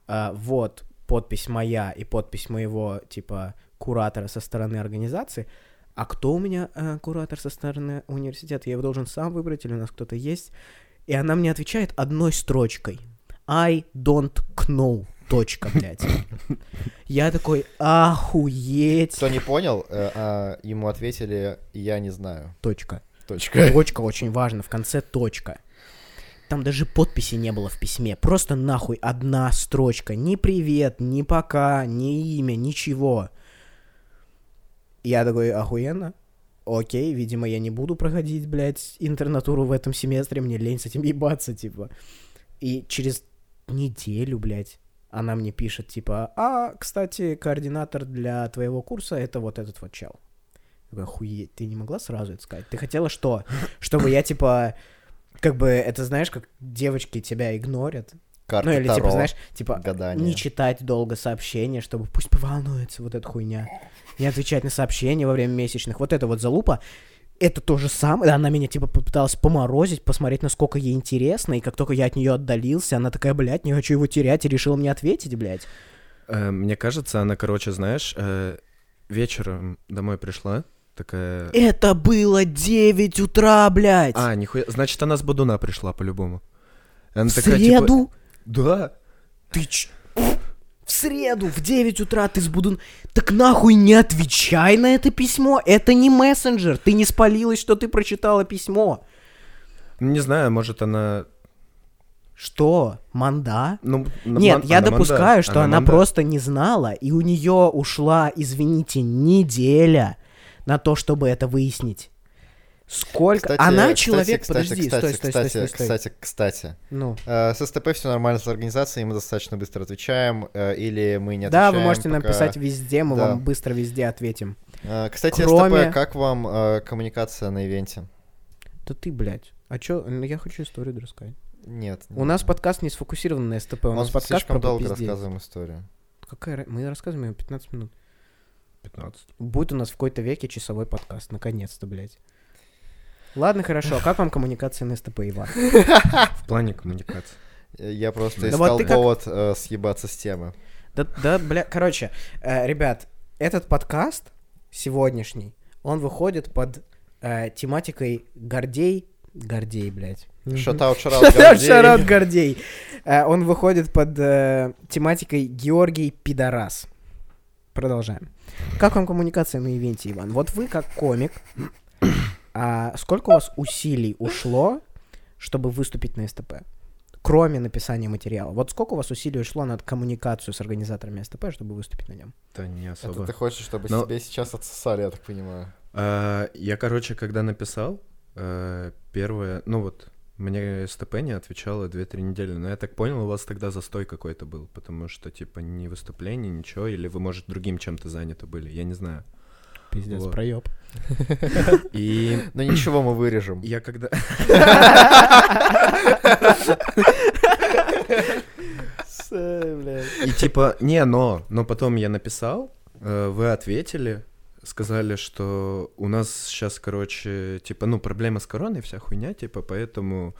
э, вот подпись моя и подпись моего, типа, куратора со стороны организации, а кто у меня э, куратор со стороны университета? Я его должен сам выбрать или у нас кто-то есть? И она мне отвечает одной строчкой. I don't know. Точка, блядь. Я такой, охуеть.
Кто не понял, э, а, ему ответили «я не знаю».
Точка.
Точка.
Точка очень важно, в конце точка. Там даже подписи не было в письме. Просто нахуй одна строчка. Ни привет, ни пока, ни имя, ничего. Я такой, охуенно. Окей, видимо, я не буду проходить, блядь, интернатуру в этом семестре. Мне лень с этим ебаться, типа. И через неделю, блядь, она мне пишет, типа, а, кстати, координатор для твоего курса это вот этот вот чел. Я такой, охуеть, ты не могла сразу это сказать? Ты хотела что? Чтобы я, типа, как бы, это знаешь, как девочки тебя игнорят?
Карта
ну, или, типа,
Таро,
знаешь, типа,
гадание.
не читать долго сообщения, чтобы пусть поволнуется вот эта хуйня. Не отвечать на сообщения во время месячных. Вот это вот залупа. Это то же самое. Она меня, типа, попыталась поморозить, посмотреть, насколько ей интересно. И как только я от нее отдалился, она такая, блядь, не хочу его терять, и решила мне ответить, блядь.
Э, Мне кажется, она, короче, знаешь, э, вечером домой пришла, такая...
Это было 9 утра, блядь.
А, нихуя, значит, она с Бодуна пришла по-любому. Она
в
такая, типа,
среду?
Да.
Ты ч... В среду в 9 утра ты с Будун... Так нахуй не отвечай на это письмо. Это не мессенджер. Ты не спалилась, что ты прочитала письмо.
Ну, Не знаю, может, она...
Что? Манда?
Ну,
Нет,
ман-
я
она
допускаю,
манда,
что она,
манда.
просто не знала, и у нее ушла, извините, неделя на то, чтобы это выяснить. Сколько?
Кстати,
она человек,
кстати,
подожди,
кстати,
стой, стой,
кстати,
стой, стой, стой.
Кстати, кстати,
Ну.
Э, С СТП все нормально с организацией, мы достаточно быстро отвечаем, э, или мы не
Да,
отвечаем.
вы можете
пока-
написать везде, мы
Да.
вам быстро везде ответим.
Э, Кстати,
Кроме-
СТП, как вам э, коммуникация на ивенте?
Да ты, блядь. А чё? Ну, Я хочу историю рассказать.
Нет.
У нас подкаст не сфокусирован на СТП, у нас подкаст
слишком
про
долго рассказываем историю.
Какая Мы рассказываем ее 15 минут.
15.
Будет у нас в какой-то веке часовой подкаст, наконец-то, блядь. Ладно, хорошо. А как вам коммуникация на СТП, Иван?
В плане коммуникации.
Я просто искал повод э, съебаться с темы.
Да, да, бля, короче, э, ребят, этот подкаст сегодняшний, он выходит под э, тематикой Гордей, Гордей, блядь.
Шатаут, шараут,
Шараут,
Гордей.
Он выходит под тематикой Георгий Пидорас. Продолжаем. Как вам коммуникация на ивенте, Иван? Вот вы как комик, а сколько у вас усилий ушло, чтобы выступить на СТП? Кроме написания материала. Вот сколько у вас усилий ушло на коммуникацию с организаторами СТП, чтобы выступить на нем?
Да не
Это
особо.
ты хочешь, чтобы
Но-
тебе сейчас отсосали, я так понимаю.
А, Я, короче, когда написал, э, первое, ну вот, мне СТП не отвечало 2-3 недели, но я так понял, у вас тогда застой какой-то был, потому что, типа, ни выступление, ничего, или вы, может, другим чем-то заняты были, я не знаю.
Пиздец,
Вот.
проеб.
И
Но ничего, мы вырежем.
я когда... И типа, не, но, но потом я написал, э, вы ответили, сказали, что у нас сейчас, короче, типа, ну, проблема с короной, вся хуйня, типа, поэтому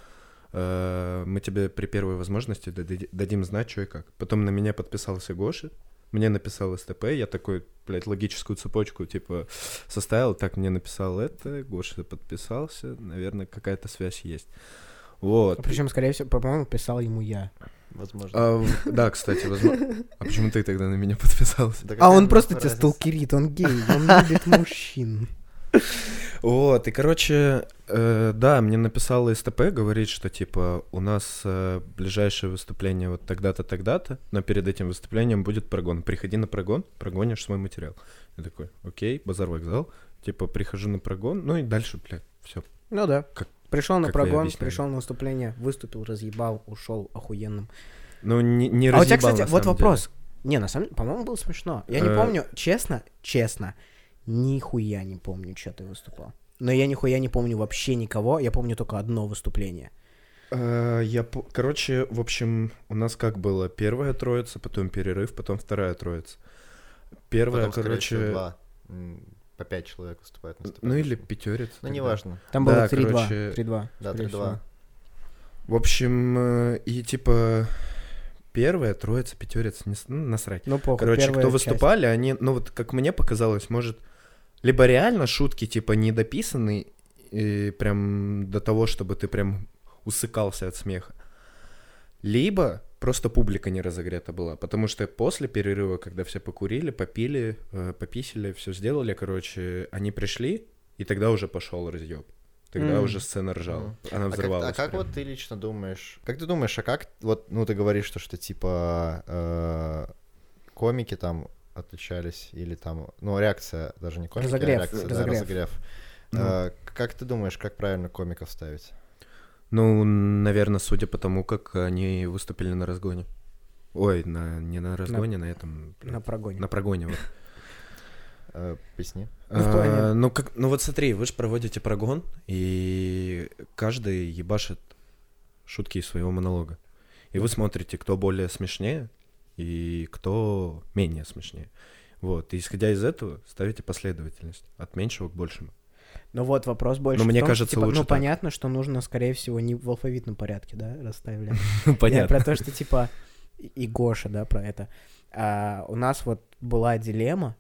э, мы тебе при первой возможности дади- дадим знать, что и как. Потом на меня подписался Гоша, мне написал СТП, я такой, блядь, логическую цепочку, типа, составил, так мне написал это, Гоша подписался, наверное, какая-то связь есть. Вот.
Причем, скорее всего, по-моему, писал ему я.
Возможно.
А, да, кстати, возможно. А почему ты тогда на меня подписался?
Да
А он просто тебя сталкерит, он гей, он любит мужчин.
Вот, и, короче, э, да, мне написал СТП, говорит, что, типа, у нас э, ближайшее выступление вот тогда-то, тогда-то, но перед этим выступлением будет прогон. Приходи на прогон, прогонишь свой материал. Я такой, окей, базар вокзал, типа, прихожу на прогон, ну и дальше, блядь, все.
Ну да.
Как-
Пришел на прогон, пришел на выступление, выступил, разъебал, ушел охуенным.
Ну, не, не
а у тебя,
разъебал,
кстати,
на
вот вопрос. Не, на самом деле, по-моему, было смешно. Я не
Э.
помню, честно, честно, нихуя не помню, что ты выступал. Но я нихуя не помню вообще никого, я помню только одно выступление.
Э, Я, короче, в общем, у нас как было? Первая троица, потом перерыв, потом вторая троица. Первая,
Потом, скорее всего,
короче,
два. По пять человек выступает на
ну или пятерец.
Ну, неважно.
Там
Да,
было 3-2.
короче,
3-2.
Да,
скорее
3-2.
всего.
В общем, э, и типа первая троица, пятерец, не, ну, насрать.
Ну, похуй,
Короче, кто
часть.
выступали, они, ну вот как мне показалось, может, либо реально шутки типа недописаны, и прям до того, чтобы ты прям усыкался от смеха. Либо просто публика не разогрета была, потому что после перерыва, когда все покурили, попили, э, пописали, все сделали, короче, они пришли, и тогда уже пошел разъеб. Тогда
М.
уже сцена ржала. Она
А как,
взрывалась.
а как
прям.
вот ты лично думаешь? Как ты думаешь, а как вот, ну ты говоришь, что, что типа э, комики там отличались или там, ну реакция даже не комики,
Разогрев,
а реакция, да,
разогрев.
разогрев.
Ну.
Э, как ты думаешь, как правильно комиков ставить?
Ну, наверное, судя по тому, как они выступили на разгоне. Ой, на, не на разгоне, на, этом...
На прогоне.
На прогоне, вот.
Э.
Ну, плане-
А, ну, как, ну вот смотри, вы же проводите прогон, и каждый ебашит шутки из своего монолога. И вы смотрите, кто более смешнее и кто менее смешнее. Вот, и исходя из этого, ставите последовательность от меньшего к большему.
Ну вот вопрос больше.
Но мне
том, что,
кажется,
типа,
лучше
Ну
так.
понятно, что нужно, скорее всего, не в алфавитном порядке, да, расставили.
Ну,
Я про то, что типа и Гоша, да, про это. А, у нас вот была дилемма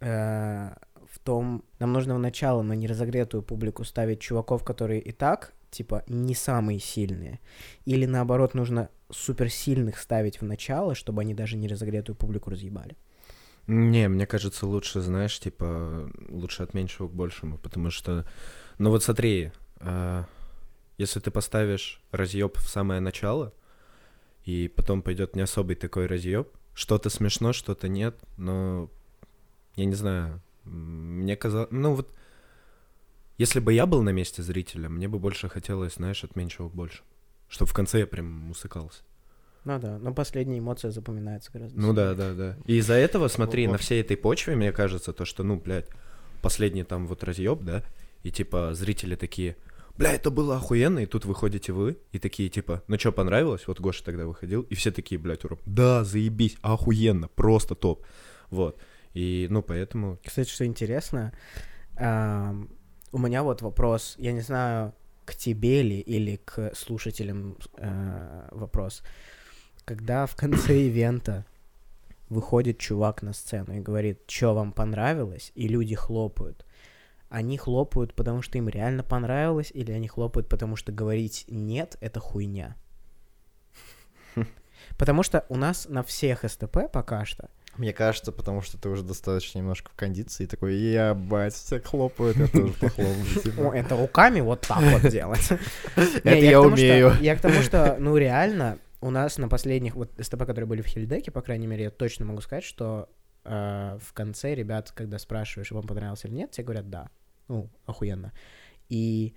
э, в том, нам нужно в начало на неразогретую публику ставить чуваков, которые и так, типа, не самые сильные. Или наоборот, нужно суперсильных ставить в начало, чтобы они даже неразогретую публику разъебали.
Не, мне кажется, лучше, знаешь, типа, лучше от меньшего к большему, потому что, ну вот смотри, а, если ты поставишь разъеб в самое начало, и потом пойдет не особый такой разъеб, что-то смешно, что-то нет, но я не знаю, мне казалось, ну вот, если бы я был на месте зрителя, мне бы больше хотелось, знаешь, от меньшего к большему, чтобы в конце я прям усыкался.
Ну да, но последняя эмоция запоминается гораздо
Ну да,
сильнее.
да, да. И из-за этого, смотри,
Вот.
на всей этой почве, мне кажется, то, что, ну, блядь, последний там вот разъеб, да, и типа зрители такие, бля, это было охуенно, и тут выходите вы, и такие, типа, ну что, понравилось? Вот Гоша тогда выходил, и все такие, блядь, урок, да, заебись, охуенно, просто топ. Вот. И, ну, поэтому...
Кстати, что интересно, у меня вот вопрос, я не знаю, к тебе ли или к слушателям э, вопрос. Когда в конце ивента выходит чувак на сцену и говорит, что вам понравилось, и люди хлопают, они хлопают, потому что им реально понравилось, или они хлопают, потому что говорить нет, это хуйня. Потому что у нас на всех СТП пока что
Мне кажется, потому что ты уже достаточно немножко в кондиции, такой, я бать, все хлопают, я тоже похлопаю. Типа.
это руками вот так вот делать.
Это я умею.
Я к тому, что, ну, реально, у нас на последних, вот СТП, которые были в Хильдеке, по крайней мере, я точно могу сказать, что э, в конце ребят, когда спрашиваешь, вам понравилось или нет, тебе говорят «да». Ну, охуенно. И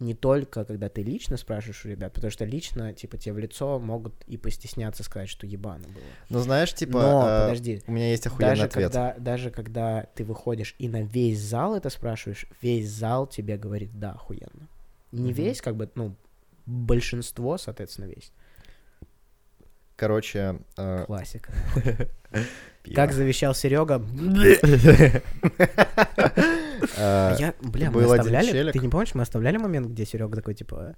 не только, когда ты лично спрашиваешь у ребят, потому что лично, типа, тебе в лицо могут и постесняться сказать, что ебано было.
Ну, знаешь, типа,
Но,
э,
подожди,
у меня есть охуенный
даже
ответ.
когда, даже когда ты выходишь и на весь зал это спрашиваешь, весь зал тебе говорит «да, охуенно». Не
Мгм.
весь, как бы, ну, большинство, соответственно, весь.
Короче, э,
Классика. Как завещал Серега.
Э,
Я, бля, мы оставляли. Ты не помнишь, мы оставляли момент, где Серега такой, типа.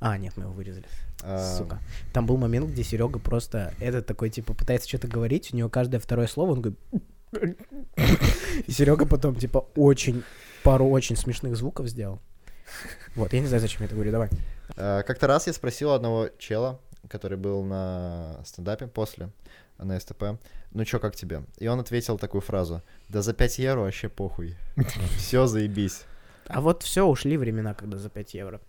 А, нет, мы его вырезали.
э,
Сука. Там был момент, где Серега просто этот такой, типа, пытается что-то говорить, у него каждое второе слово, он говорит. И Серега потом, типа, очень пару очень смешных звуков сделал. Вот, я не знаю, зачем я это говорю, давай.
э, Как-то раз я спросил одного чела, который был на стендапе после, на СТП, ну чё, как тебе? И он ответил такую фразу, да за 5 евро вообще похуй. Все, заебись.
А вот все, ушли времена, когда за 5 евро.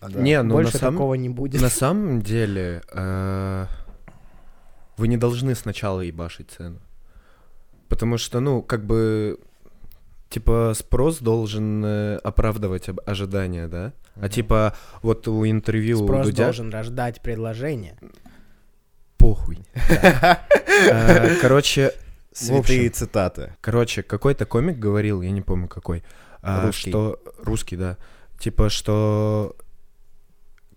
Да.
Не, ну
Больше
на самом...
такого не будет.
На самом деле, э, вы не должны сначала ебашить цену. Потому что, ну, как бы, типа, спрос должен э, оправдывать ожидания, да? А типа, вот у интервью у
Спрос
Дудя...
должен рождать предложение.
Похуй. Э, Короче,
Святые цитаты.
Короче, какой-то комик говорил, я не помню какой, а,
Русский.
что русский, да, типа что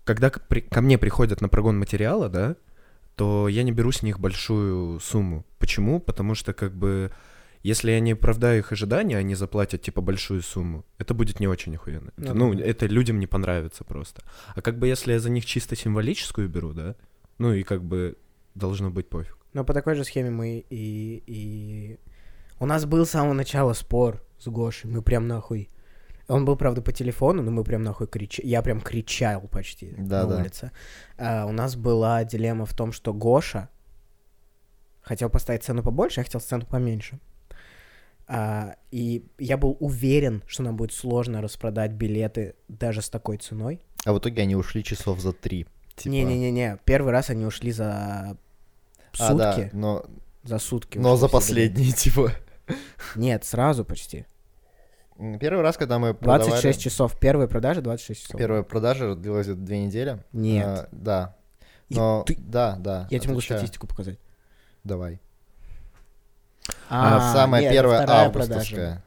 когда ко мне приходят на прогон материала, да, то я не беру с них большую сумму. Почему? Потому что как бы если я не оправдаю их ожидания, они заплатят типа большую сумму. Это будет не очень охуенно. Это,
Ну
ну,
да.
это людям не понравится просто. А как бы если я за них чисто символическую беру, да, ну и как бы должно быть пофиг.
Но по такой же схеме мы и, и... У нас был с самого начала спор с Гошей. Мы прям нахуй Он был, правда, по телефону, но мы прям нахуй кричали. Я прям кричал почти
Да,
на
да.
улице. А, у нас была дилемма в том, что Гоша хотел поставить цену побольше, я хотел цену поменьше. А, и я был уверен, что нам будет сложно распродать билеты даже с такой ценой.
А в итоге они ушли часов за три. типа.
Не-не-не-не, первый раз они ушли за сутки.
А, да, но,
За сутки.
но за последние, типа.
билеты. Нет, сразу почти.
Первый раз, когда мы
26
продавали...
часов. Первая продажа 26 часов.
Первая продажа длилась две недели.
Нет.
А, да.
И
Но,
ты-
да, да.
Я тебе могу статистику показать.
Давай.
А,
самая
нет,
первая августовская.
продажа.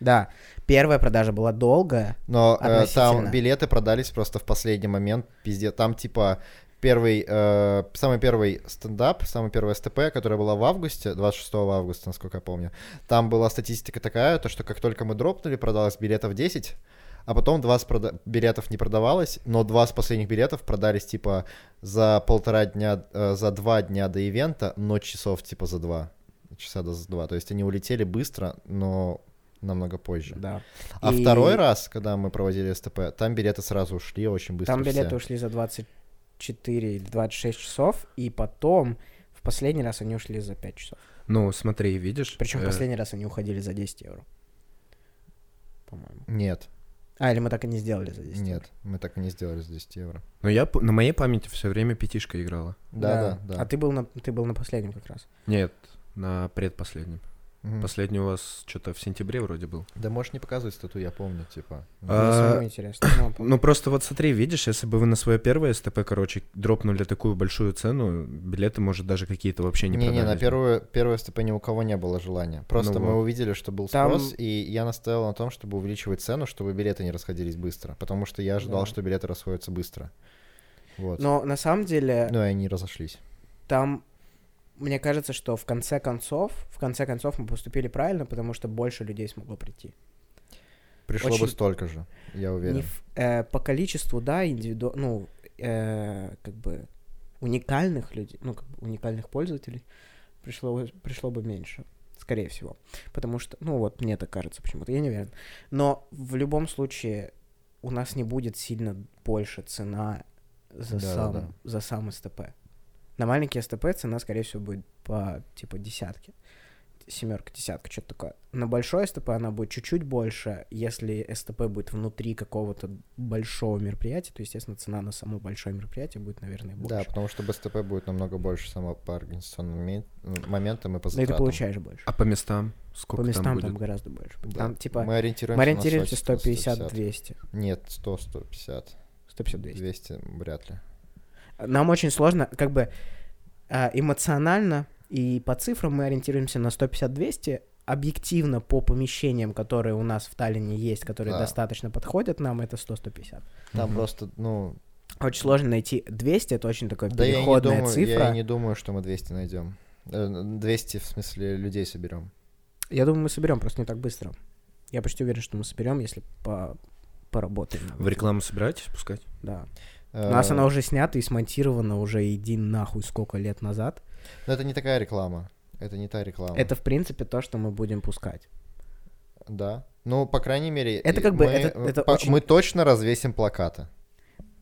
Да, первая продажа была долгая.
Но э, там билеты продались просто в последний момент, пиздец. Там типа первый, э, самый первый стендап, самый первый СТП, которая была в августе, 26 августа, насколько я помню. Там была статистика такая, то что как только мы дропнули, продалось билетов 10, а потом 20 прода- билетов не продавалось, но два с последних билетов продались типа за полтора дня, э, за два дня до ивента, но часов типа за два. Часа до два. То есть они улетели быстро, но намного позже.
Да.
А
И
второй раз, когда мы проводили СТП, там билеты сразу ушли очень быстро.
Там билеты
все.
ушли за 24 или 26 часов, и потом в последний раз они ушли за 5 часов.
Ну, смотри, видишь?
Причем в
э,
последний раз они уходили за 10 евро. По-моему.
Нет,
А, или мы так и не сделали за 10
нет, мы так и не сделали за 10 евро.
Ну, я на моей памяти все время пятишка играла.
Да, да, да.
А ты был на, ты был на последнем как раз.
Нет, на предпоследнем.
Мгм.
Последний у вас что-то в сентябре вроде был.
Да можешь не показывать стату, я помню, типа.
А,
интересно. Ну,
Ну, просто вот смотри, видишь, если бы вы на свое первое СТП, короче, дропнули такую большую цену, билеты, может, даже какие-то вообще не
Не, не, на первую, первое СТП ни у кого не было желания. Просто
Ну
мы
вот.
увидели, что был
Там-
спрос, и я настоял на том, чтобы увеличивать цену, чтобы билеты не расходились быстро. Потому что я ожидал,
Да.
что билеты расходятся быстро. Вот.
Но на самом деле
Ну и они разошлись.
там, мне кажется, что в конце концов, в конце концов мы поступили правильно, потому что больше людей смогло прийти.
Пришло бы
Очень-
столько же, я
Не
уверен.
в- э, по количеству, да, индивиду... ну, э, как бы уникальных людей, ну, как бы уникальных пользователей пришло, бы- пришло бы меньше, скорее всего. Потому что, ну, вот мне так кажется почему-то, я не уверен. Но в любом случае у нас не будет сильно больше цена за,
Да-да-да.
сам, за сам СТП. На маленький СТП цена, скорее всего, будет по, типа, десятке. Семерка, десятка, что-то такое. На большой СТП она будет чуть-чуть больше. Если СТП будет внутри какого-то большого мероприятия, то, естественно, цена на само большое мероприятие будет, наверное, больше.
Да, потому что БСТП будет намного больше само по организационным момен- моментам и по
Но и ты
затратам.
получаешь больше.
А по местам? Сколько
По местам
там
там,
будет?
гораздо больше.
Да.
Там, типа, мы,
мы ориентируемся,
ориентируемся
на 100,
150-200.
Нет, 100, 150,
150-200.
200 вряд ли.
Нам очень сложно, как бы, а, эмоционально и по цифрам мы ориентируемся на 150-200, объективно по помещениям, которые у нас в Таллине есть, которые
Да.
достаточно подходят нам, это 100-150.
Там
Мгм.
просто, ну,
Очень сложно найти 200, это очень такая
да я
переходная
думаю,
цифра.
я не думаю, что мы 200 найдем. Э, 200, в смысле, людей соберем.
Я думаю, мы соберем, просто не так быстро. Я почти уверен, что мы соберем, если по поработаем.
В рекламу собираетесь пускать?
Да.
Э,
У нас она уже снята и смонтирована уже иди нахуй сколько лет назад.
Но это не такая реклама. Это не та реклама.
Это, в принципе, то, что мы будем пускать.
Да. Ну, по крайней мере,
Это как бы-
мы,
это-
э,
это
по-
очень-
мы точно развесим плакаты.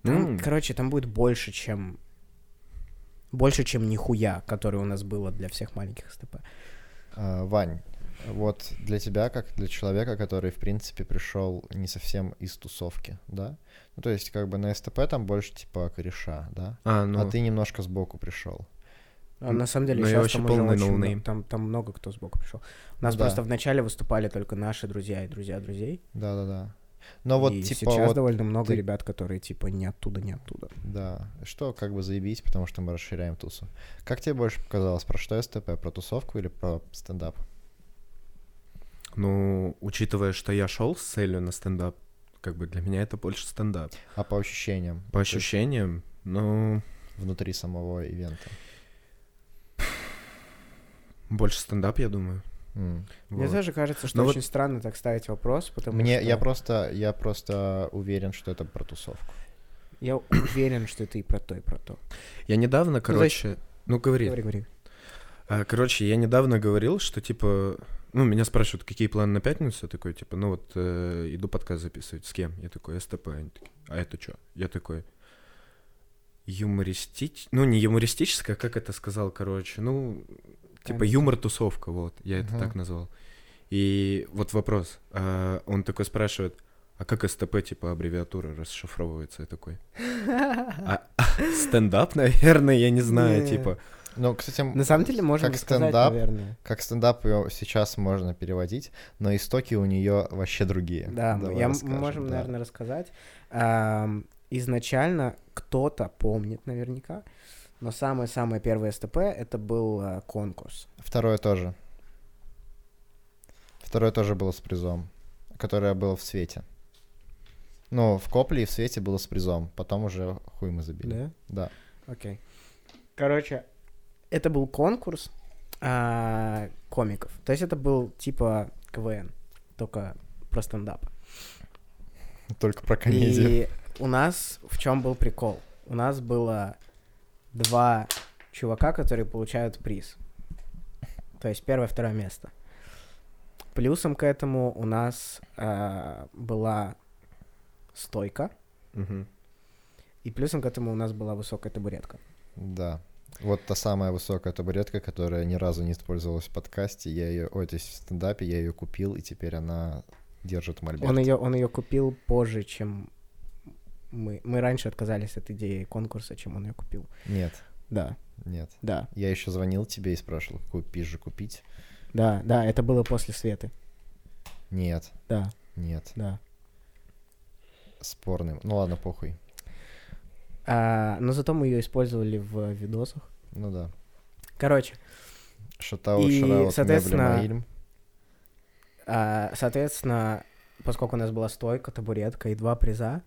Там,
М.
короче, там будет больше, чем... Больше, чем нихуя, который у нас было для всех маленьких СТП.
А, Вань, вот для тебя, как для человека, который, в принципе, пришел не совсем из тусовки, да? Ну, то есть, как бы на СТП там больше типа кореша, да?
А, ну,
А ты немножко сбоку пришел.
А на самом деле
но я
сейчас там уже очень много- там, там много кто сбоку пришел. У нас
Ну да.
просто вначале выступали только наши друзья и друзья друзей.
Да-да-да. Но вот,
и
типа,
сейчас
вот,
довольно много
ты-
ребят, которые типа не оттуда, не оттуда.
да, что как бы заебись, потому что мы расширяем тусу. Как тебе больше показалось, про что СТП? Про тусовку или про стендап?
Ну, учитывая, что я шел с целью на стендап, как бы для меня это больше стендап.
А по ощущениям?
По ощущениям, ну,
Внутри самого ивента.
больше стендап, я думаю.
Мне
Вот.
тоже кажется, что
Ну вот-
очень странно так ставить вопрос, потому
Мне,
что
я просто, я просто уверен, что это про тусовку.
я уверен, что это и про то, и про то.
Я недавно, короче, ну, говори.
Говори, говори.
А, короче, я недавно говорил, что типа, ну, меня спрашивают, какие планы на пятницу, я такой, типа, ну вот, э, иду подкаст записывать, с кем? Я такой, СТП, они такие, а это что? Я такой, юмористич... Ну, не юмористическое, как это сказал, короче, ну, типа юмор-тусовка, вот, я это так назвал. И вот вопрос, а, он такой спрашивает, а как СТП, типа, аббревиатура расшифровывается? Я такой, «А, стендап, наверное, я не знаю, типа.
Ну, кстати,
На самом деле, можно
как стендап,
наверное.
как стендап ее сейчас можно переводить, но истоки у нее вообще другие.
Да,
Давай
я,
расскажем,
мы можем,
да.
наверное, рассказать. Изначально кто-то помнит наверняка, но самое-самое первое СТП это был а, конкурс.
Второе тоже. Второе тоже было с призом, которое было в свете. Ну, в копле и в свете было с призом. Потом уже хуй мы забили. Да.
Окей. Короче, это был конкурс а, комиков. То есть это был типа КВН, только про стендап.
Только про комедию.
И у нас в чем был прикол? У нас было два чувака, которые получают приз. То есть первое, второе место. Плюсом к этому у нас а, была стойка,
Мгм.
и плюсом к этому у нас была высокая табуретка.
Да. Вот та самая высокая табуретка, которая ни разу не использовалась в подкасте. Я ее, ой, то есть в стендапе я ее купил, и теперь она держит мольберт.
Он ее, он ее купил позже, чем мы. Мы раньше отказались от идеи конкурса, чем он ее купил.
Нет,
Да,
нет.
да,
Я еще звонил тебе и спрашивал, какую пизжу купить.
да, да, это было после Светы.
Нет,
Да,
нет.
да.
Спорный. Ну ладно, похуй.
А, но зато мы ее использовали в видосах.
Ну да.
Короче,
Шатаут,
И,
шараут,
соответственно, а, соответственно, поскольку у нас была стойка, табуретка и два приза,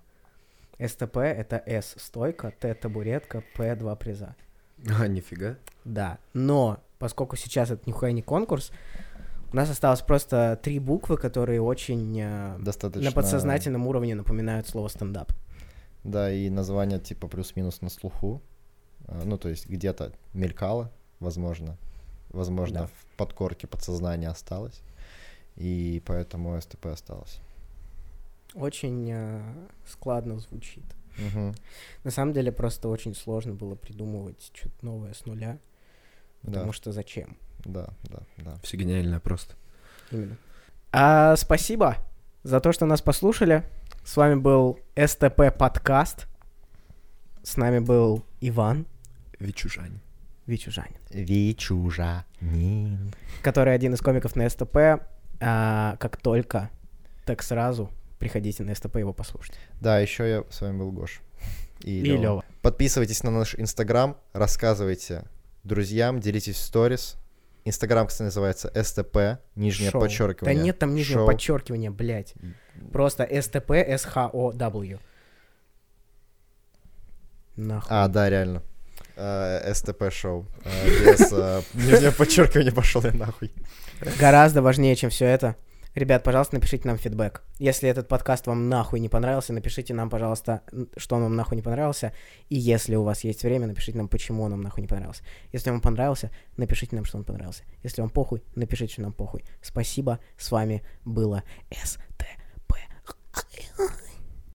СТП — это С — стойка, Т — табуретка, П — два приза.
А, нифига.
Да, но поскольку сейчас это нихуя не конкурс, у нас осталось просто три буквы, которые очень э,
Достаточно...
на подсознательном уровне напоминают слово стендап.
Да, и название типа плюс-минус на слуху. А, Ну, то есть где-то мелькало, возможно. Возможно,
Да.
в подкорке подсознания осталось. И поэтому СТП осталось.
Очень э, складно звучит.
Мгм.
На самом деле просто очень сложно было придумывать что-то новое с нуля,
Да,
потому что зачем?
да, да, да.
Все гениально просто.
Именно. А, спасибо за то, что нас послушали. С вами был СТП подкаст. С нами был Иван
Вичужань.
Вичужанин,
Вичужанин.
который один из комиков на СТП. А, как только, так сразу приходите на СТП его послушать.
Да, еще я с вами был Гош. И,
И. Лева.
Подписывайтесь на наш Инстаграм, рассказывайте друзьям, делитесь в сторис. Инстаграм, кстати, называется СТП, нижнее
Шоу.
подчеркивание.
Да нет там нижнего
Шоу.
подчеркивания, блядь. Просто СТП СХОW. Нахуй.
А, да, реально. Э, СТП шоу. Э, Без э, нижнего подчеркивания пошел я нахуй.
Гораздо важнее, чем все это. Ребят, пожалуйста, напишите нам фидбэк. Если этот подкаст вам нахуй не понравился, напишите нам, пожалуйста, что он вам нахуй не понравился. И если у вас есть время, напишите нам, почему он вам нахуй не понравился. Если вам понравился, напишите нам, что он понравился. Если вам похуй, напишите, что нам похуй. Спасибо, с вами было СТП.